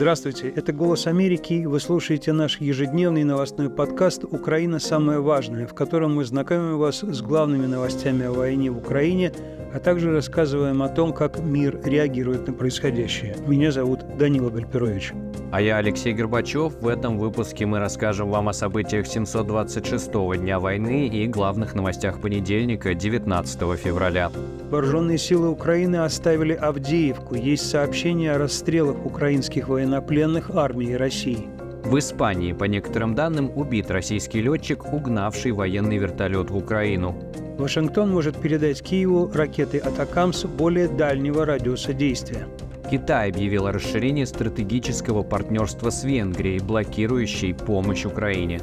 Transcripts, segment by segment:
Здравствуйте, это «Голос Америки», вы слушаете наш ежедневный новостной подкаст «Украина. Самое важное», в котором мы знакомим вас с главными новостями о войне в Украине, а также рассказываем о том, как мир реагирует на происходящее. Меня зовут Данила Гальперович. А я Алексей Горбачев. В этом выпуске мы расскажем вам о событиях 726-го дня войны и главных новостях понедельника, 19 февраля. Вооруженные силы Украины оставили Авдеевку. Есть сообщения о расстрелах украинских военнопленных армии России. В Испании, по некоторым данным, убит российский летчик, угнавший военный вертолет в Украину. Вашингтон может передать Киеву ракеты «Атакамс» более дальнего радиуса действия. Китай объявил о расширении стратегического партнерства с Венгрией, блокирующей помощь Украине.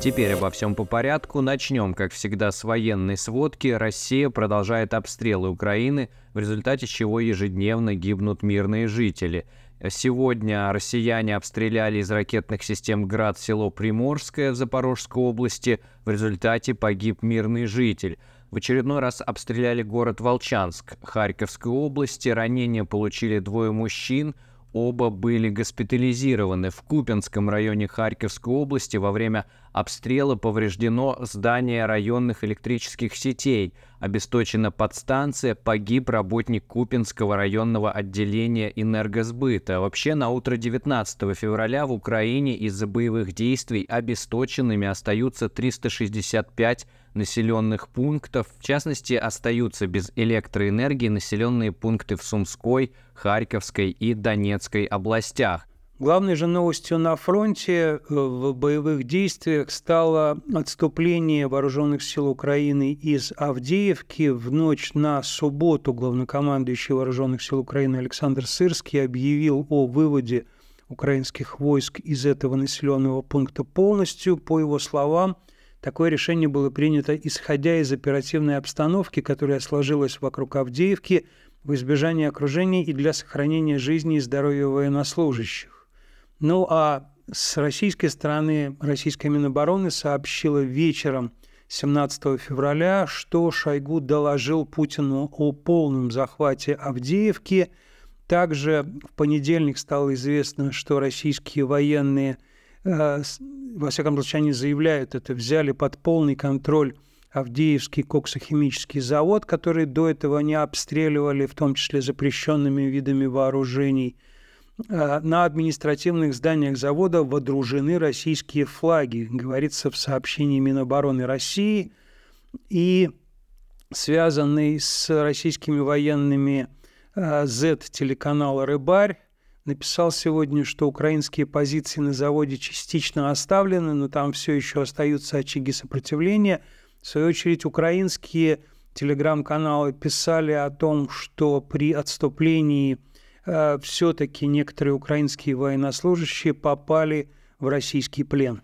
Теперь обо всем по порядку. Начнем, как всегда, с военной сводки. Россия продолжает обстрелы Украины, в результате чего ежедневно гибнут мирные жители. Сегодня россияне обстреляли из ракетных систем «Град» село Приморское в Запорожской области. В результате погиб мирный житель. В очередной раз обстреляли город Волчанск Харьковской области. Ранения получили двое мужчин. Оба были госпитализированы. В Купинском районе Харьковской области во время обстрела повреждено здание районных электрических сетей. Обесточена подстанция, погиб работник Купинского районного отделения энергосбыта. Вообще, на утро 19 февраля в Украине из-за боевых действий обесточенными остаются 365 населенных пунктов. В частности, остаются без электроэнергии населенные пункты в Сумской, Харьковской и Донецкой областях. Главной же новостью на фронте э, в боевых действиях стало отступление вооруженных сил Украины из Авдеевки. В ночь на субботу главнокомандующий вооруженных сил Украины Александр Сырский объявил о выводе украинских войск из этого населенного пункта полностью. По его словам, такое решение было принято исходя из оперативной обстановки, которая сложилась вокруг Авдеевки в избежание окружения и для сохранения жизни и здоровья военнослужащих. Ну а с российской стороны российская Минобороны сообщила вечером 17 февраля, что Шойгу доложил Путину о полном захвате Авдеевки. Также в понедельник стало известно, что российские военные, э, во всяком случае, они заявляют это, взяли под полный контроль Авдеевский коксохимический завод, который до этого не обстреливали, в том числе запрещенными видами вооружений – на административных зданиях завода водружены российские флаги, говорится в сообщении Минобороны России. И связанный с российскими военными Z-телеканал э, «Рыбарь» написал сегодня, что украинские позиции на заводе частично оставлены, но там все еще остаются очаги сопротивления. В свою очередь, украинские телеграм-каналы писали о том, что при отступлении – Э, все-таки некоторые украинские военнослужащие попали в российский плен.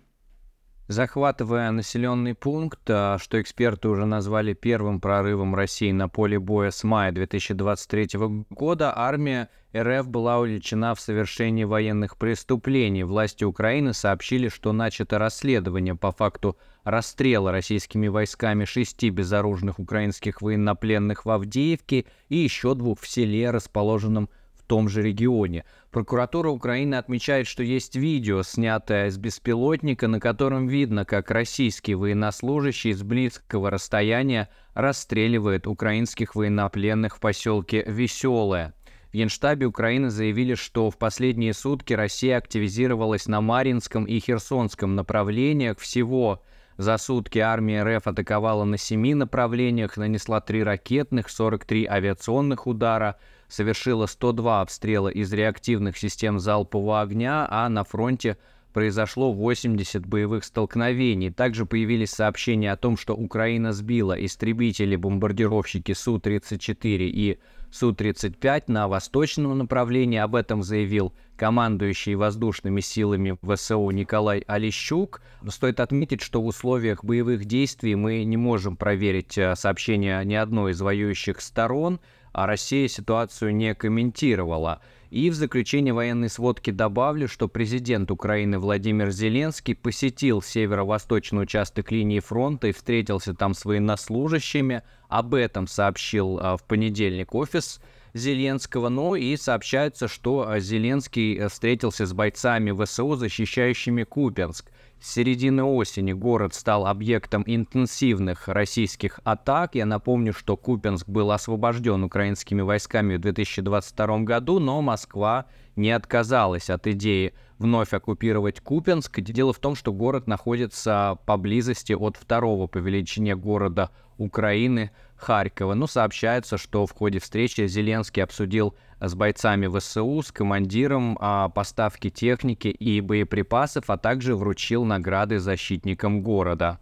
Захватывая населенный пункт, а, что эксперты уже назвали первым прорывом России на поле боя с мая 2023 года, армия РФ была увлечена в совершении военных преступлений. Власти Украины сообщили, что начато расследование по факту расстрела российскими войсками шести безоружных украинских военнопленных в Авдеевке и еще двух в селе, расположенном том же регионе. Прокуратура Украины отмечает, что есть видео, снятое с беспилотника, на котором видно, как российский военнослужащий с близкого расстояния расстреливает украинских военнопленных в поселке Веселое. В Генштабе Украины заявили, что в последние сутки Россия активизировалась на Маринском и Херсонском направлениях. Всего за сутки армия РФ атаковала на семи направлениях, нанесла три ракетных, 43 авиационных удара – совершила 102 обстрела из реактивных систем залпового огня, а на фронте произошло 80 боевых столкновений. Также появились сообщения о том, что Украина сбила истребители-бомбардировщики Су-34 и Су-35 на восточном направлении. Об этом заявил командующий воздушными силами ВСУ Николай Олещук. Стоит отметить, что в условиях боевых действий мы не можем проверить э, сообщения ни одной из воюющих сторон – а Россия ситуацию не комментировала. И в заключение военной сводки добавлю, что президент Украины Владимир Зеленский посетил северо-восточный участок линии фронта и встретился там с военнослужащими. Об этом сообщил а, в понедельник офис Зеленского. Ну и сообщается, что Зеленский встретился с бойцами ВСУ, защищающими Купенск. С середины осени город стал объектом интенсивных российских атак. Я напомню, что Купенск был освобожден украинскими войсками в 2022 году, но Москва не отказалась от идеи вновь оккупировать Купенск. Дело в том, что город находится поблизости от второго по величине города Украины Харькова. Ну, сообщается, что в ходе встречи Зеленский обсудил с бойцами ВСУ, с командиром а, поставки техники и боеприпасов, а также вручил награды защитникам города.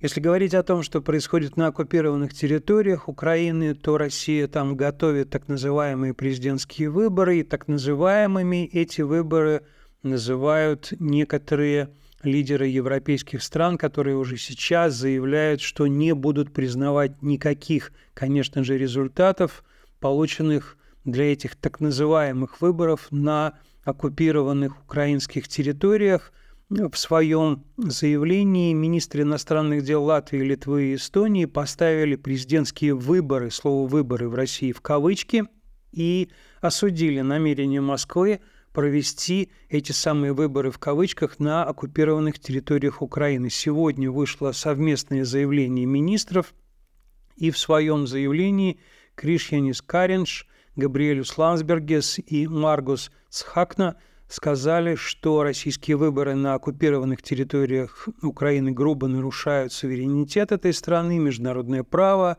Если говорить о том, что происходит на оккупированных территориях Украины, то Россия там готовит так называемые президентские выборы, и так называемыми эти выборы называют некоторые лидеры европейских стран, которые уже сейчас заявляют, что не будут признавать никаких, конечно же, результатов, полученных для этих так называемых выборов на оккупированных украинских территориях. В своем заявлении министры иностранных дел Латвии, Литвы и Эстонии поставили президентские выборы, слово «выборы» в России в кавычки, и осудили намерение Москвы провести эти самые выборы в кавычках на оккупированных территориях Украины. Сегодня вышло совместное заявление министров, и в своем заявлении Кришьянис Каринш – Габриэлюс Лансбергес и Маргус Схакна сказали, что российские выборы на оккупированных территориях Украины грубо нарушают суверенитет этой страны, международное право.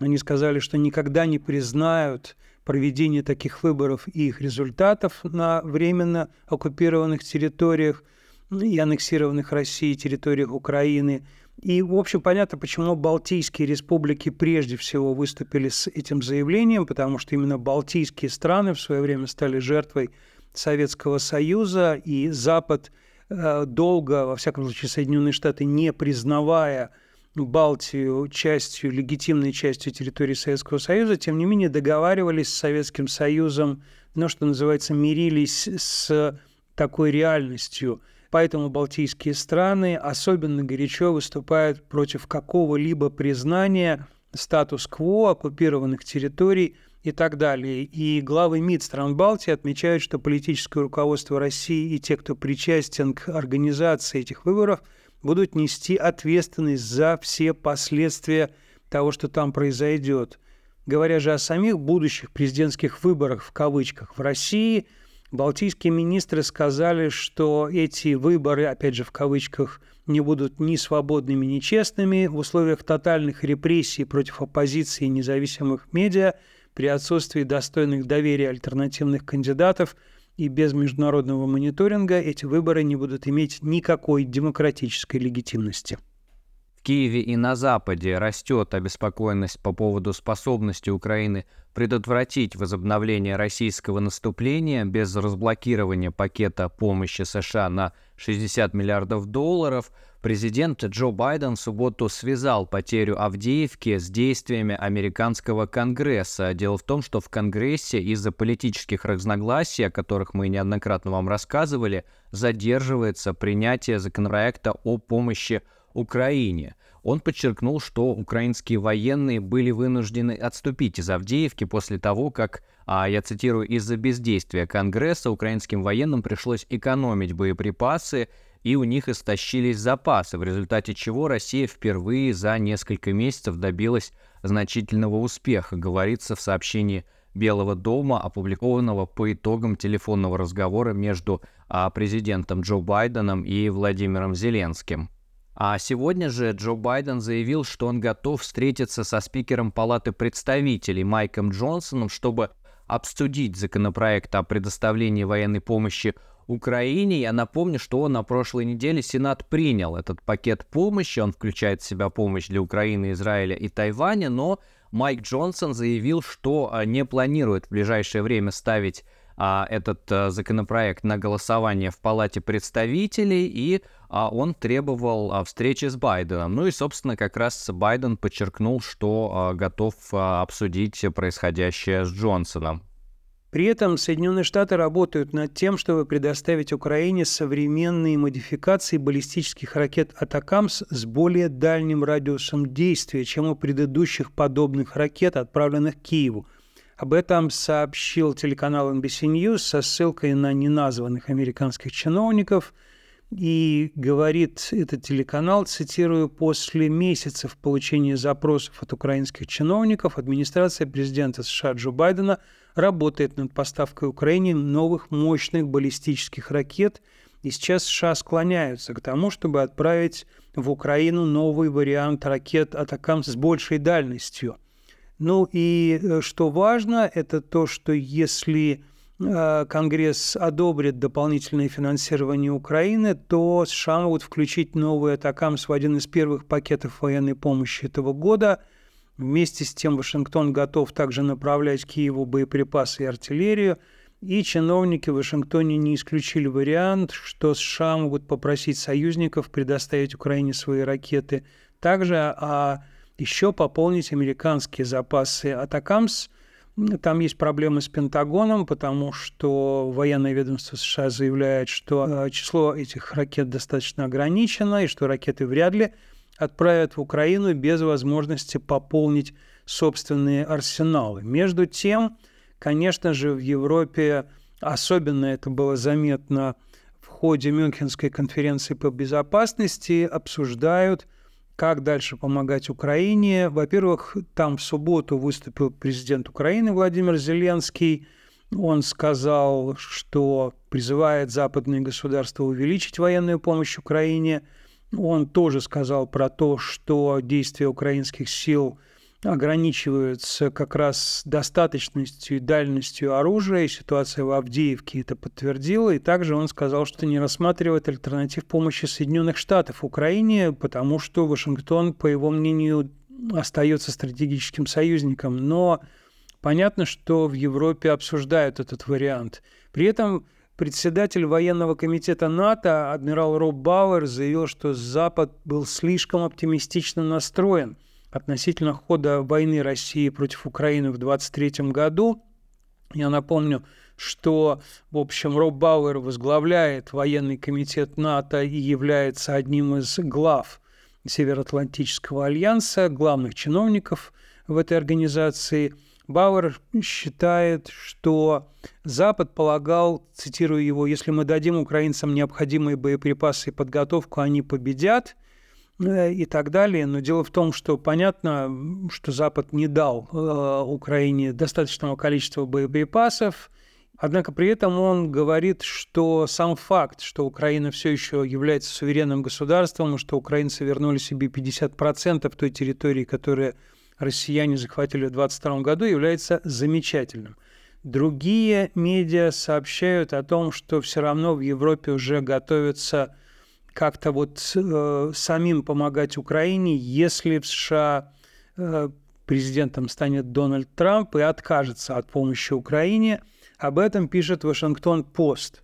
Они сказали, что никогда не признают проведение таких выборов и их результатов на временно оккупированных территориях и аннексированных Россией территориях Украины – и, в общем, понятно, почему Балтийские республики прежде всего выступили с этим заявлением, потому что именно Балтийские страны в свое время стали жертвой Советского Союза, и Запад э, долго, во всяком случае, Соединенные Штаты, не признавая Балтию частью, легитимной частью территории Советского Союза, тем не менее договаривались с Советским Союзом, ну, что называется, мирились с такой реальностью – Поэтому балтийские страны особенно горячо выступают против какого-либо признания статус-кво оккупированных территорий и так далее. И главы МИД стран Балтии отмечают, что политическое руководство России и те, кто причастен к организации этих выборов, будут нести ответственность за все последствия того, что там произойдет. Говоря же о самих будущих президентских выборах в кавычках в России – Балтийские министры сказали, что эти выборы, опять же в кавычках, не будут ни свободными, ни честными в условиях тотальных репрессий против оппозиции и независимых медиа, при отсутствии достойных доверия альтернативных кандидатов и без международного мониторинга эти выборы не будут иметь никакой демократической легитимности. Киеве и на Западе растет обеспокоенность по поводу способности Украины предотвратить возобновление российского наступления без разблокирования пакета помощи США на 60 миллиардов долларов, президент Джо Байден в субботу связал потерю Авдеевки с действиями американского Конгресса. Дело в том, что в Конгрессе из-за политических разногласий, о которых мы неоднократно вам рассказывали, задерживается принятие законопроекта о помощи Украине. Он подчеркнул, что украинские военные были вынуждены отступить из Авдеевки после того, как, а, я цитирую, из-за бездействия Конгресса украинским военным пришлось экономить боеприпасы, и у них истощились запасы, в результате чего Россия впервые за несколько месяцев добилась значительного успеха, говорится в сообщении Белого дома, опубликованного по итогам телефонного разговора между а, президентом Джо Байденом и Владимиром Зеленским. А сегодня же Джо Байден заявил, что он готов встретиться со спикером Палаты представителей Майком Джонсоном, чтобы обсудить законопроект о предоставлении военной помощи Украине. Я напомню, что на прошлой неделе Сенат принял этот пакет помощи. Он включает в себя помощь для Украины, Израиля и Тайваня, но Майк Джонсон заявил, что а, не планирует в ближайшее время ставить а, этот а, законопроект на голосование в Палате представителей, и а, он требовал а, встречи с Байденом. Ну и, собственно, как раз Байден подчеркнул, что а, готов а, обсудить происходящее с Джонсоном. При этом Соединенные Штаты работают над тем, чтобы предоставить Украине современные модификации баллистических ракет «Атакамс» с более дальним радиусом действия, чем у предыдущих подобных ракет, отправленных Киеву – Об этом сообщил телеканал NBC News со ссылкой на неназванных американских чиновников. И говорит этот телеканал, цитирую, «после месяцев получения запросов от украинских чиновников администрация президента США Джо Байдена работает над поставкой Украине новых мощных баллистических ракет – и сейчас США склоняются к тому, чтобы отправить в Украину новый вариант ракет «Атакам» с большей дальностью. Ну и э, что важно, это то, что если э, Конгресс одобрит дополнительное финансирование Украины, то США могут включить новый «Атакамс» в один из первых пакетов военной помощи этого года. Вместе с тем Вашингтон готов также направлять Киеву боеприпасы и артиллерию – и чиновники в Вашингтоне не исключили вариант, что США могут попросить союзников предоставить Украине свои ракеты. Также а еще пополнить американские запасы Атакамс. Там есть проблемы с Пентагоном, потому что военное ведомство США заявляет, что а, число этих ракет достаточно ограничено, и что ракеты вряд ли отправят в Украину без возможности пополнить собственные арсеналы. Между тем, Конечно же, в Европе особенно это было заметно в ходе Мюнхенской конференции по безопасности, обсуждают, как дальше помогать Украине. Во-первых, там в субботу выступил президент Украины Владимир Зеленский. Он сказал, что призывает западные государства увеличить военную помощь Украине. Он тоже сказал про то, что действия украинских сил – ограничиваются как раз достаточностью и дальностью оружия, и ситуация в Авдеевке это подтвердила, и также он сказал, что не рассматривает альтернатив помощи Соединенных Штатов Украине, потому что Вашингтон, по его мнению, остается стратегическим союзником. Но понятно, что в Европе обсуждают этот вариант. При этом председатель военного комитета НАТО, адмирал Роб Бауэр, заявил, что Запад был слишком оптимистично настроен – относительно хода войны России против Украины в 23 году. Я напомню, что, в общем, Роб Бауэр возглавляет военный комитет НАТО и является одним из глав Североатлантического альянса, главных чиновников в этой организации. Бауэр считает, что Запад полагал, цитирую его, если мы дадим украинцам необходимые боеприпасы и подготовку, они победят – и так далее. Но дело в том, что понятно, что Запад не дал э, Украине достаточного количества боеприпасов, Однако при этом он говорит, что сам факт, что Украина все еще является суверенным государством, что украинцы вернули себе 50% той территории, которую россияне захватили в 2022 году, является замечательным. Другие медиа сообщают о том, что все равно в Европе уже готовятся как-то вот э, самим помогать Украине, если в США э, президентом станет Дональд Трамп и откажется от помощи Украине. Об этом пишет Вашингтон-Пост.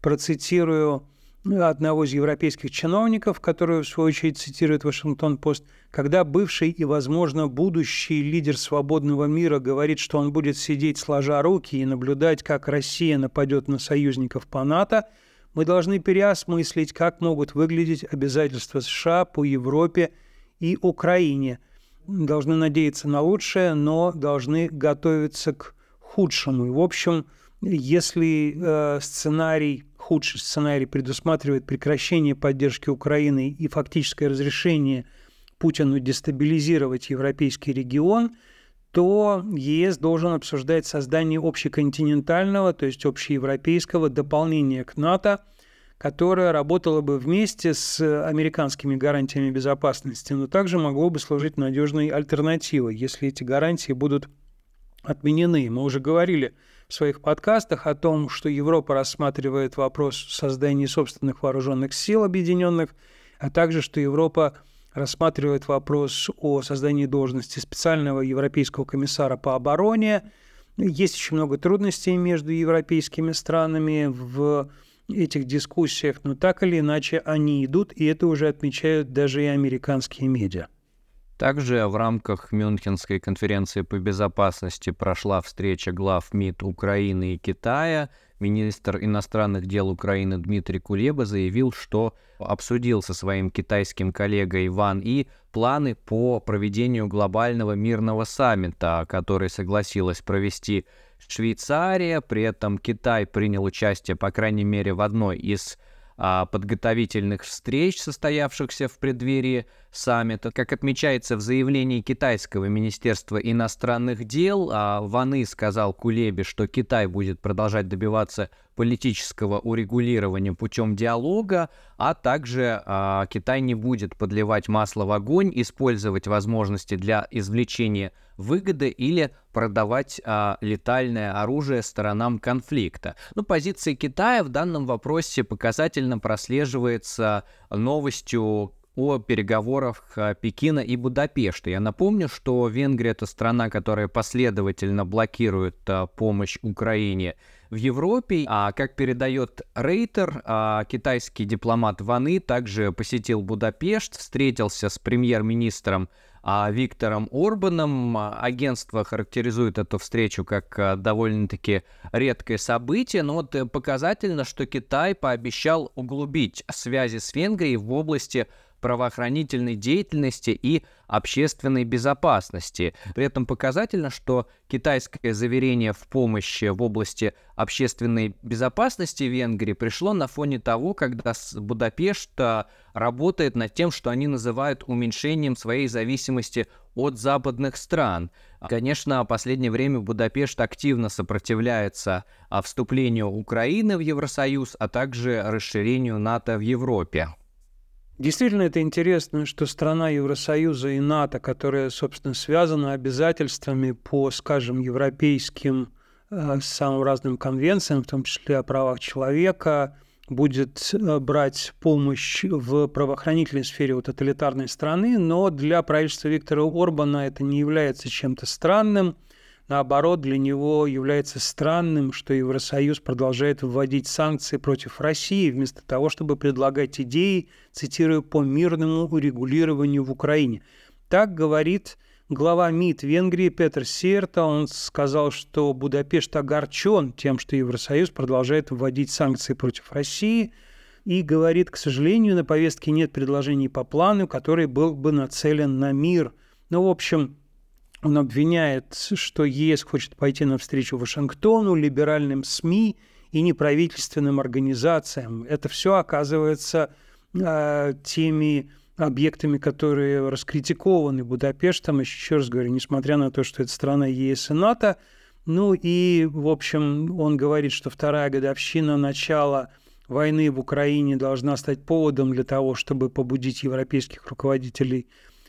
Процитирую одного из европейских чиновников, который, в свою очередь, цитирует Вашингтон-Пост, когда бывший и, возможно, будущий лидер свободного мира говорит, что он будет сидеть сложа руки и наблюдать, как Россия нападет на союзников по НАТО – мы должны переосмыслить, как могут выглядеть обязательства США по Европе и Украине. Должны надеяться на лучшее, но должны готовиться к худшему. И, в общем, если э, сценарий, худший сценарий предусматривает прекращение поддержки Украины и фактическое разрешение Путину дестабилизировать европейский регион – то ЕС должен обсуждать создание общеконтинентального, то есть общеевропейского дополнения к НАТО, которое работало бы вместе с американскими гарантиями безопасности, но также могло бы служить надежной альтернативой, если эти гарантии будут отменены. Мы уже говорили в своих подкастах о том, что Европа рассматривает вопрос создания собственных вооруженных сил объединенных, а также что Европа рассматривает вопрос о создании должности специального европейского комиссара по обороне. Есть очень много трудностей между европейскими странами в этих дискуссиях, но так или иначе они идут, и это уже отмечают даже и американские медиа. Также в рамках Мюнхенской конференции по безопасности прошла встреча глав МИД Украины и Китая. Министр иностранных дел Украины Дмитрий Кулеба заявил, что обсудил со своим китайским коллегой Ван И планы по проведению глобального мирного саммита, который согласилась провести Швейцария. При этом Китай принял участие, по крайней мере, в одной из подготовительных встреч, состоявшихся в преддверии саммита. Как отмечается в заявлении китайского министерства иностранных дел, а, Ваны сказал Кулебе, что Китай будет продолжать добиваться политического урегулирования путем диалога, а также а, Китай не будет подливать масло в огонь, использовать возможности для извлечения выгоды или продавать а, летальное оружие сторонам конфликта. Но ну, позиция Китая в данном вопросе показательно прослеживается новостью о переговорах а, Пекина и Будапешта. Я напомню, что Венгрия это страна, которая последовательно блокирует а, помощь Украине в Европе. А как передает Рейтер, а, китайский дипломат Ваны также посетил Будапешт, встретился с премьер-министром а, Виктором Орбаном. Агентство характеризует эту встречу как а, довольно-таки редкое событие, но вот э, показательно, что Китай пообещал углубить связи с Венгрией в области правоохранительной деятельности и общественной безопасности. При этом показательно, что китайское заверение в помощи в области общественной безопасности Венгрии пришло на фоне того, когда Будапешт работает над тем, что они называют уменьшением своей зависимости от западных стран. Конечно, в последнее время Будапешт активно сопротивляется а, вступлению Украины в Евросоюз, а также расширению НАТО в Европе. Действительно, это интересно, что страна Евросоюза и НАТО, которая, собственно, связана обязательствами по, скажем, европейским э, самым разным конвенциям, в том числе о правах человека, будет э, брать помощь в правоохранительной сфере у тоталитарной страны, но для правительства Виктора Орбана это не является чем-то странным – Наоборот, для него является странным, что Евросоюз продолжает вводить санкции против России, вместо того, чтобы предлагать идеи, цитирую, по мирному урегулированию в Украине. Так говорит глава МИД Венгрии Петр Серта. Он сказал, что Будапешт огорчен тем, что Евросоюз продолжает вводить санкции против России, и говорит, к сожалению, на повестке нет предложений по плану, который был бы нацелен на мир. Ну, в общем, он обвиняет, что ЕС хочет пойти навстречу Вашингтону, либеральным СМИ и неправительственным организациям. Это все оказывается э, теми объектами, которые раскритикованы Будапештом, еще раз говорю, несмотря на то, что это страна ЕС и НАТО. Ну и, в общем, он говорит, что вторая годовщина начала войны в Украине должна стать поводом для того, чтобы побудить европейских руководителей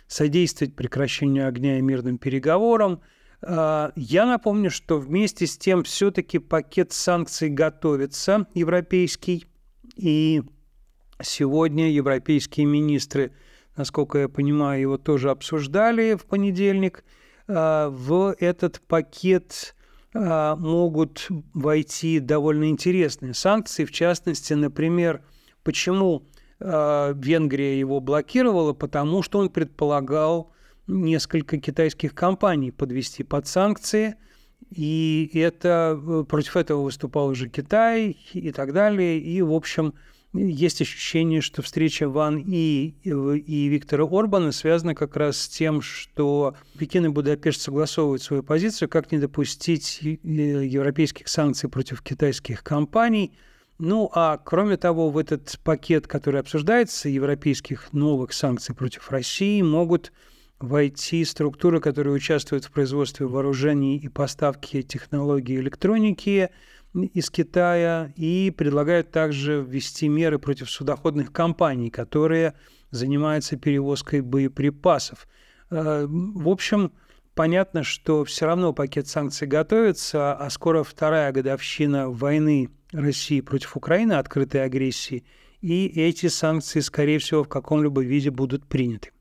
содействовать прекращению огня и мирным переговорам. А, я напомню, что вместе с тем все-таки пакет санкций готовится европейский, и сегодня европейские министры, насколько я понимаю, его тоже обсуждали в понедельник. А, в этот пакет а, могут войти довольно интересные санкции, в частности, например, почему Венгрия его блокировала, потому что он предполагал несколько китайских компаний подвести под санкции, и это э, против этого выступал уже Китай и так далее. И, в общем, есть ощущение, что встреча Ван И и Виктора Орбана связана как раз с тем, что Пекин и Будапешт согласовывают свою позицию, как не допустить э, европейских санкций против китайских компаний – ну, а кроме того, в этот пакет, который обсуждается, европейских новых санкций против России, могут войти структуры, которые участвуют в производстве вооружений и поставке технологий электроники из Китая, и предлагают также ввести меры против судоходных компаний, которые занимаются перевозкой боеприпасов. Э, в общем, понятно, что все равно пакет санкций готовится, а скоро вторая годовщина войны России против Украины, открытой агрессии, и эти санкции, скорее всего, в каком-либо виде будут приняты.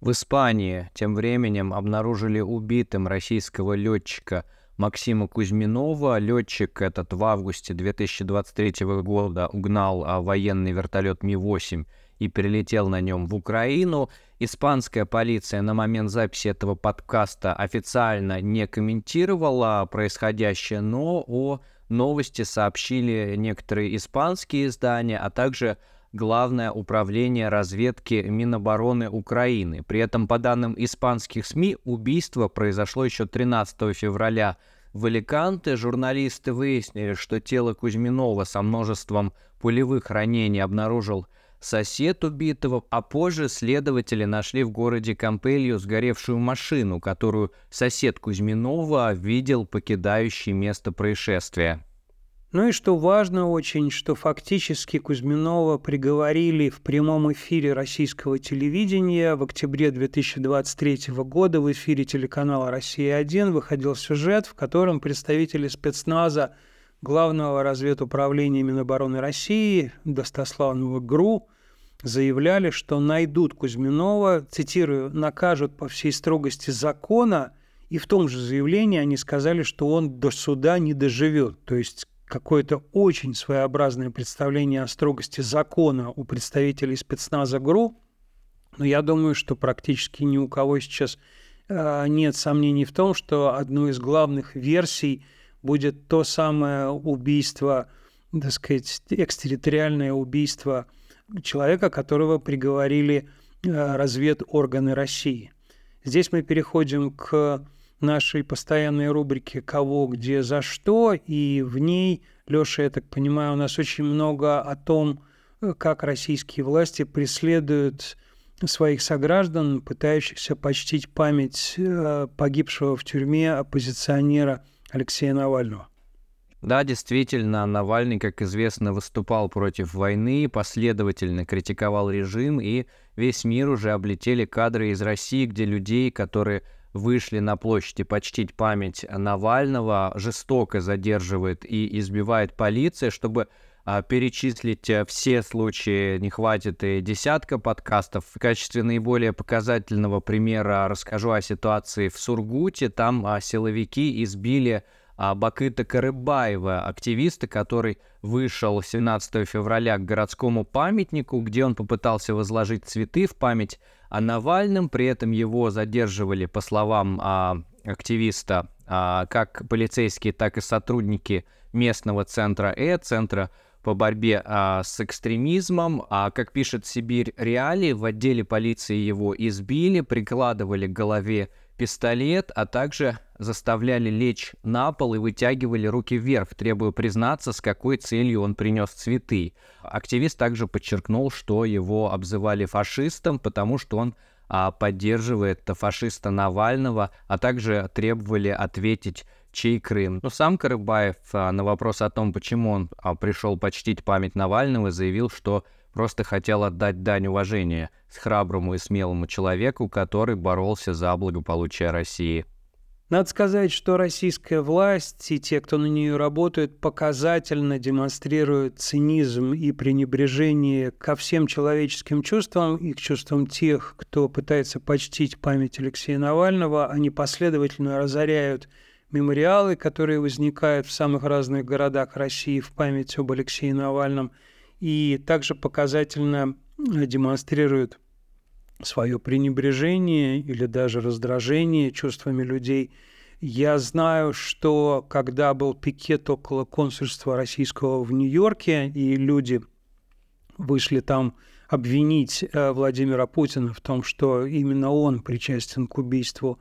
В Испании тем временем обнаружили убитым российского летчика Максима Кузьминова. Летчик этот в августе 2023 года угнал а, военный вертолет Ми-8 и перелетел на нем в Украину. Испанская полиция на момент записи этого подкаста официально не комментировала происходящее, но о новости сообщили некоторые испанские издания, а также Главное управление разведки Минобороны Украины. При этом, по данным испанских СМИ, убийство произошло еще 13 февраля в Аликанте. Журналисты выяснили, что тело Кузьминова со множеством пулевых ранений обнаружил сосед убитого, а позже следователи нашли в городе Кампелью сгоревшую машину, которую сосед Кузьминова видел покидающий место происшествия. Ну и что важно очень, что фактически Кузьминова приговорили в прямом эфире российского телевидения в октябре 2023 года в эфире телеканала «Россия-1» выходил сюжет, в котором представители спецназа Главного разведуправления Минобороны России Достославного ГРУ заявляли, что найдут Кузьминова, цитирую, накажут по всей строгости закона, и в том же заявлении они сказали, что он до суда не доживет. То есть какое-то очень своеобразное представление о строгости закона у представителей спецназа ГРУ, но я думаю, что практически ни у кого сейчас э, нет сомнений в том, что одной из главных версий будет то самое убийство, так сказать, экстерриториальное убийство человека, которого приговорили э, разведорганы России. Здесь мы переходим к нашей постоянной рубрике «Кого, где, за что», и в ней, Леша, я так понимаю, у нас очень много о том, э, как российские власти преследуют своих сограждан, пытающихся почтить память э, погибшего в тюрьме оппозиционера Алексея Навального. Да, действительно, Навальный, как известно, выступал против войны, последовательно критиковал режим, и весь мир уже облетели кадры из России, где людей, которые вышли на площади почтить память Навального, жестоко задерживает и избивает полиция, чтобы а, перечислить э, все случаи не хватит и десятка подкастов. В качестве наиболее показательного примера расскажу о ситуации в Сургуте. Там а, силовики избили Бакыта Карыбаева, активиста, который вышел 17 февраля к городскому памятнику, где он попытался возложить цветы в память о Навальном. При этом его задерживали, по словам а, активиста, а, как полицейские, так и сотрудники местного центра Э, центра по борьбе а, с экстремизмом. А как пишет Сибирь Реалии, в отделе полиции его избили, прикладывали к голове пистолет, а также заставляли лечь на пол и вытягивали руки вверх, требуя признаться, с какой целью он принес цветы. Активист также подчеркнул, что его обзывали фашистом, потому что он а, поддерживает фашиста Навального, а также требовали ответить чей Крым. Но сам Карыбаев а, на вопрос о том, почему он а, пришел почтить память Навального, заявил, что просто хотел отдать дань уважения с храброму и смелому человеку, который боролся за благополучие России. Надо сказать, что российская власть и те, кто на нее работает, показательно демонстрируют цинизм и пренебрежение ко всем человеческим чувствам и к чувствам тех, кто пытается почтить память Алексея Навального. Они последовательно разоряют мемориалы, которые возникают в самых разных городах России в память об Алексее Навальном – и также показательно э, демонстрирует свое пренебрежение или даже раздражение чувствами людей. Я знаю, что когда был пикет около консульства российского в Нью-Йорке, и люди вышли там обвинить э, Владимира Путина в том, что именно он причастен к убийству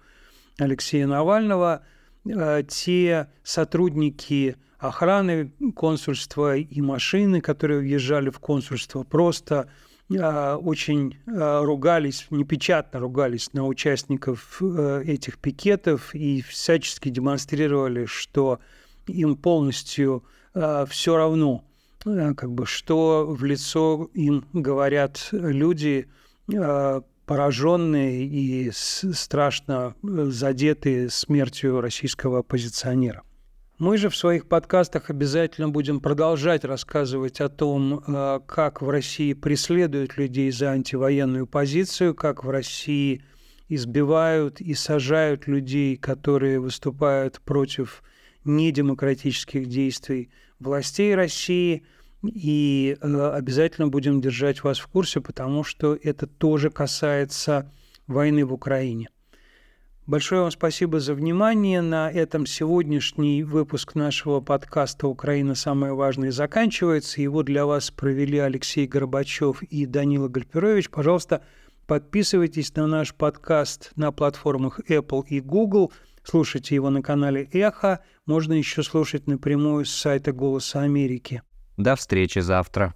Алексея Навального, э, те сотрудники охраны консульства и машины, которые въезжали в консульство, просто э, очень э, ругались, непечатно ругались на участников э, этих пикетов и всячески демонстрировали, что им полностью э, все равно, э, как бы, что в лицо им говорят люди, э, пораженные и страшно задетые смертью российского оппозиционера. Мы же в своих подкастах обязательно будем продолжать рассказывать о том, э, как в России преследуют людей за антивоенную позицию, как в России избивают и сажают людей, которые выступают против недемократических действий властей России. И э, обязательно будем держать вас в курсе, потому что это тоже касается войны в Украине. Большое вам спасибо за внимание. На этом сегодняшний выпуск нашего подкаста «Украина. Самое важное» заканчивается. Его для вас провели Алексей Горбачев и Данила Гальперович. Пожалуйста, подписывайтесь на наш подкаст на платформах Apple и Google. Слушайте его на канале «Эхо». Можно еще слушать напрямую с сайта «Голоса Америки». До встречи завтра.